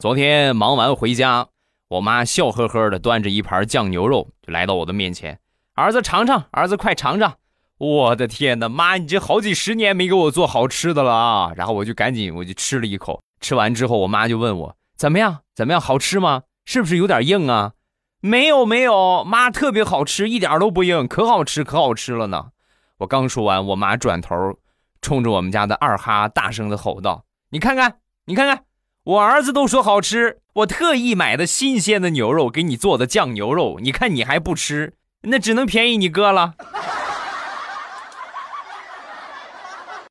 昨天忙完回家，我妈笑呵呵的端着一盘酱牛肉就来到我的面前，儿子尝尝，儿子快尝尝。我的天哪，妈，你这好几十年没给我做好吃的了啊！然后我就赶紧我就吃了一口，吃完之后，我妈就问我怎么样，怎么样，好吃吗？是不是有点硬啊？没有没有，妈特别好吃，一点都不硬，可好吃可好吃了呢。我刚说完，我妈转头冲着我们家的二哈大声的吼道：“你看看，你看看，我儿子都说好吃，我特意买的新鲜的牛肉给你做的酱牛肉，你看你还不吃，那只能便宜你哥了。”